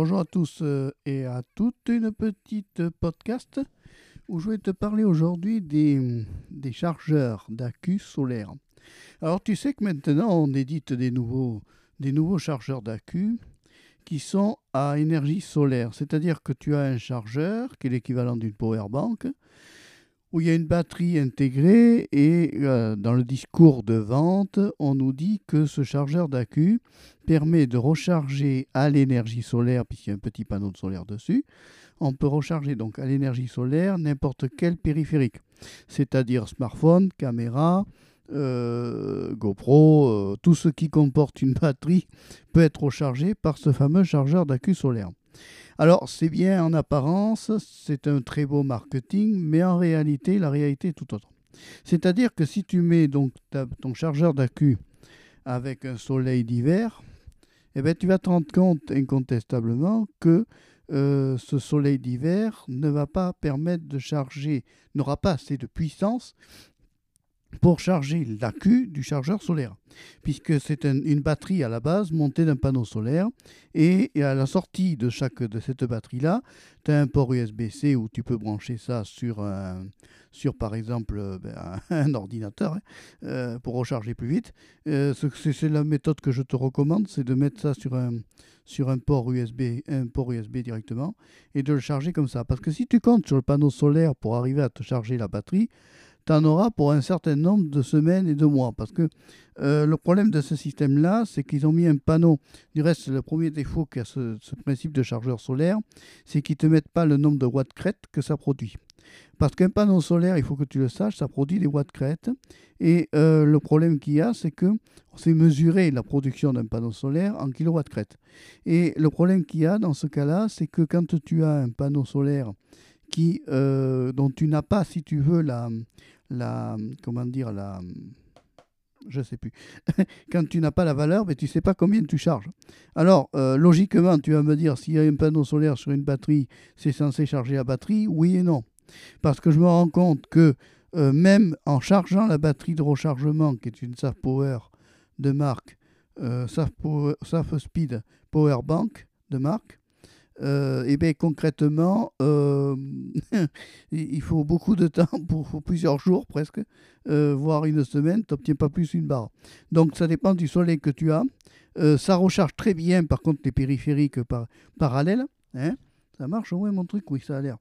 Bonjour à tous euh, et à toutes, une petite podcast où je vais te parler aujourd'hui des, chargeurs d'accu solaires. Alors tu sais que maintenant on édite des nouveaux, des nouveaux chargeurs d'accu qui sont à énergie solaire, c'est-à-dire que tu as un chargeur qui est l'équivalent d'une power bank où il y a une batterie intégrée et euh, dans le discours de vente, on nous dit que ce chargeur d'accu permet de recharger à l'énergie solaire, puisqu'il y a un petit panneau de solaire dessus. On peut recharger donc à l'énergie solaire n'importe quel périphérique, c'est-à-dire smartphone, caméra, euh, GoPro, euh, tout ce qui comporte une batterie peut être rechargé par ce fameux chargeur d'accu solaire. Alors, c'est bien en apparence, c'est un très beau marketing, mais en réalité, la réalité est tout autre. C'est-à-dire que si tu mets donc ton chargeur d'accu avec un soleil d'hiver, eh bien, tu vas te rendre compte incontestablement que euh, ce soleil d'hiver ne va pas permettre de charger, n'aura pas assez de puissance pour charger l'accu du chargeur solaire, puisque c'est une batterie à la base montée d'un panneau solaire, et, à la sortie de chaque de cette batterie-là, tu as un port USB-C où tu peux brancher ça sur, sur par exemple euh, ben, un ordinateur hein, euh, pour recharger plus vite. Euh, c'est la méthode que je te recommande, c'est de mettre ça sur un, sur un port USB, un port USB directement, et de le charger comme ça. Parce que si tu comptes sur le panneau solaire pour arriver à te charger la batterie, tu en auras pour un certain nombre de semaines et de mois. Parce que euh, le problème de ce système-là, c'est qu'ils ont mis un panneau. Du reste, le premier défaut qu'a ce, ce, principe de chargeur solaire, c'est qu'ils ne te mettent pas le nombre de watts crête que ça produit. Parce qu'un panneau solaire, il faut que tu le saches, ça produit des watts crête. Et euh, le problème qu'il y a, c'est que on sait mesurer la production d'un panneau solaire en kilowatts crête. Et le problème qu'il y a dans ce cas-là, c'est que quand tu as un panneau solaire euh, dont tu n'as pas, si tu veux, la, la comment dire la je sais plus. Quand tu n'as pas la valeur, mais tu sais pas combien tu charges. Alors, euh, logiquement, tu vas me dire, s'il y a un panneau solaire sur une batterie, c'est censé charger la batterie Oui et non. Parce que je me rends compte que euh, même en chargeant la batterie de rechargement, qui est une SAF Power de marque, euh, Speed Power Bank de marque, et bien concrètement, il faut beaucoup de temps, plusieurs jours presque, euh, voire une semaine, tu n'obtiens pas plus une barre. Donc ça dépend du soleil que tu as. ça recharge très bien par contre les périphériques parallèles. Hein ça marche, ouais, mon truc, oui, ça a l'air.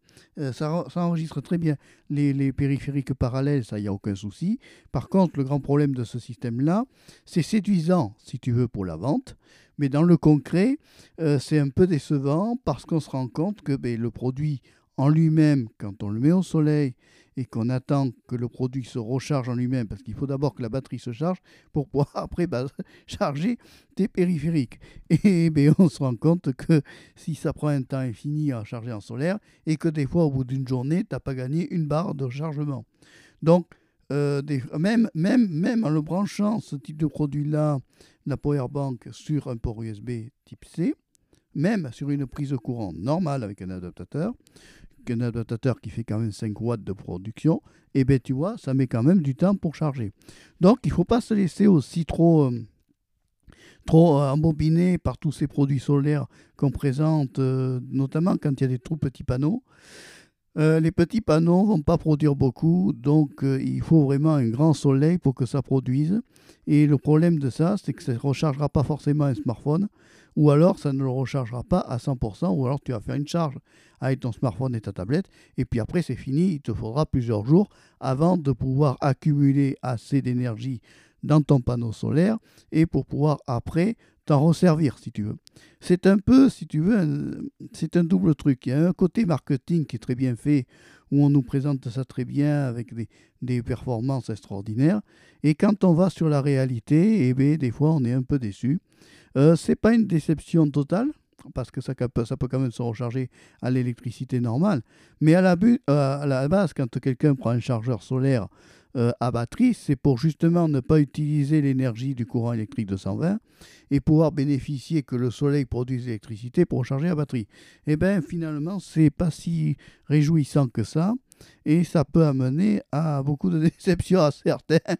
ça, enregistre très bien les, périphériques parallèles, ça, il n'y a aucun souci. Par contre, le grand problème de ce système-là, c'est séduisant, si tu veux, pour la vente. Mais dans le concret, euh, c'est un peu décevant parce qu'on se rend compte que ben, le produit en lui-même, quand on le met au soleil et qu'on attend que le produit se recharge en lui-même, parce qu'il faut d'abord que la batterie se charge pour pouvoir après bah, charger tes périphériques. Et on se rend compte que si ça prend un temps infini à charger en solaire, et que des fois au bout d'une journée, tu n'as pas gagné une barre de chargement. Donc, euh, même, même, même en le branchant, ce type de produit-là, la powerbank sur un port USB type C, même sur une prise de courant normale avec un adaptateur, un adaptateur qui fait quand même 5 watts de production, et eh bien tu vois, ça met quand même du temps pour charger. Donc il ne faut pas se laisser aussi trop, euh, euh, embobiner par tous ces produits solaires qu'on présente, notamment quand il y a des trop petits panneaux. Euh, les petits panneaux ne vont pas produire beaucoup, donc euh, il faut vraiment un grand soleil pour que ça produise. Et le problème de ça, c'est que ça ne rechargera pas forcément un smartphone, ou alors ça ne le rechargera pas à 100%, ou alors tu vas faire une charge avec ton smartphone et ta tablette, et puis après c'est fini, il te faudra plusieurs jours avant de pouvoir accumuler assez d'énergie dans ton panneau solaire, et pour pouvoir après t'en resservir si tu veux. C'est un peu, si tu veux, c'est un double truc. Il y a un côté marketing qui est très bien fait, où on nous présente ça très bien avec des, performances extraordinaires. Et quand on va sur la réalité, eh bien, des fois on est un peu déçu. Euh, c'est pas une déception totale, parce que ça, peut quand même se recharger à l'électricité normale. Mais à la, euh, à la base, quand quelqu'un prend un chargeur solaire euh, à batterie, c'est pour justement ne pas utiliser l'énergie du courant électrique de 120 et pouvoir bénéficier que le soleil produise l'électricité pour recharger la batterie. Et eh bien finalement, c'est pas si réjouissant que ça et ça peut amener à beaucoup de déceptions à certains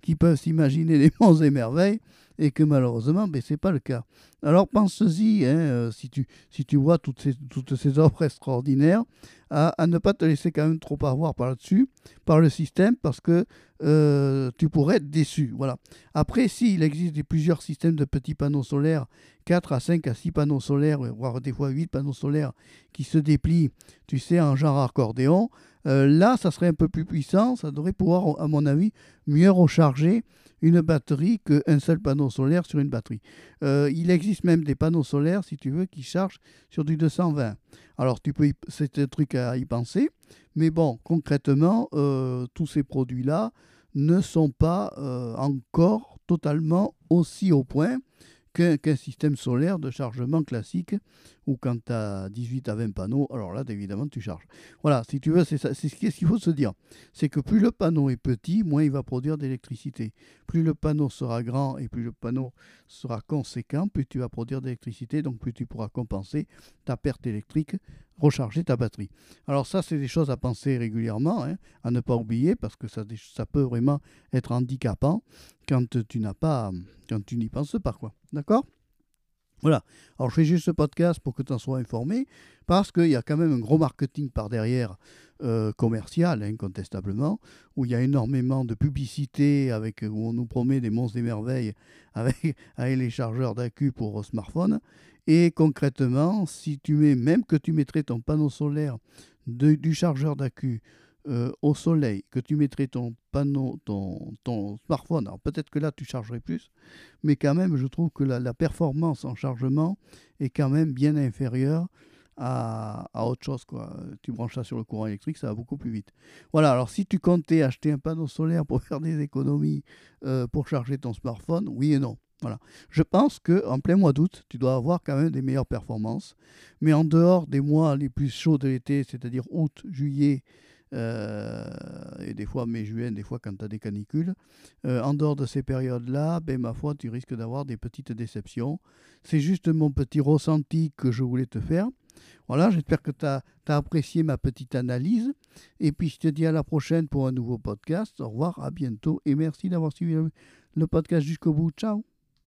qui peuvent s'imaginer des monts et merveilles et que malheureusement, ben, ce n'est pas le cas. Alors pense-y, hein, euh, si, tu, vois toutes ces, toutes offres extraordinaires, à, ne pas te laisser quand même trop avoir par là-dessus, par le système, parce que euh, tu pourrais être déçu. Voilà. Après, s'il existe plusieurs systèmes de petits panneaux solaires, 4 à 5 à 6 panneaux solaires, voire des fois 8 panneaux solaires qui se déplient, tu sais, en genre accordéon, euh, là, ça serait un peu plus puissant, ça devrait pouvoir, à mon avis, mieux recharger une batterie qu'un seul panneau solaire sur une batterie. Euh, il existe même des panneaux solaires, si tu veux, qui chargent sur du 220. Alors, tu peux, c'est un truc à y penser, mais bon, concrètement, euh, tous ces produits-là ne sont pas encore totalement aussi au point qu'un système solaire de chargement classique où quand tu as 18 à 20 panneaux, alors là, évidemment, tu charges. Voilà, si tu veux, c'est ce qu'il faut se dire. C'est que plus le panneau est petit, moins il va produire d'électricité. Plus le panneau sera grand et plus le panneau sera conséquent, plus tu vas produire d'électricité, donc plus tu pourras compenser ta perte électrique, recharger ta batterie. Alors ça, c'est des choses à penser régulièrement, hein, à ne pas oublier, parce que ça, peut vraiment être handicapant quand tu n'as pas, quand tu n'y penses pas. D'accord? Voilà. Alors je fais juste ce podcast pour que tu en sois informé, parce qu'il y a quand même un gros marketing par derrière euh, commercial, incontestablement, où il y a énormément de publicité avec, où on nous promet des monstres des merveilles avec, les chargeurs d'accu pour smartphone. Et concrètement, si tu mets, même que tu mettrais ton panneau solaire du chargeur d'accu euh, au soleil, que tu mettrais ton panneau, ton, ton smartphone, alors peut-être que là tu chargerais plus, mais quand même je trouve que la, performance en chargement est quand même bien inférieure à, autre chose. Quoi. Tu branches ça sur le courant électrique, ça va beaucoup plus vite. Voilà, alors si tu comptais acheter un panneau solaire pour faire des économies euh, pour charger ton smartphone, oui et non. Voilà. Je pense qu'en plein mois d'août, tu dois avoir quand même des meilleures performances. Mais en dehors des mois les plus chauds de l'été, c'est-à-dire août, juillet, euh, et des fois mai-juin, des fois quand tu as des canicules. Euh, en dehors de ces périodes-là, ben, ma foi, tu risques d'avoir des petites déceptions. C'est juste mon petit ressenti que je voulais te faire. Voilà, j'espère que tu as, apprécié ma petite analyse. Et puis je te dis à la prochaine pour un nouveau podcast. Au revoir, à bientôt et merci d'avoir suivi le podcast jusqu'au bout. Ciao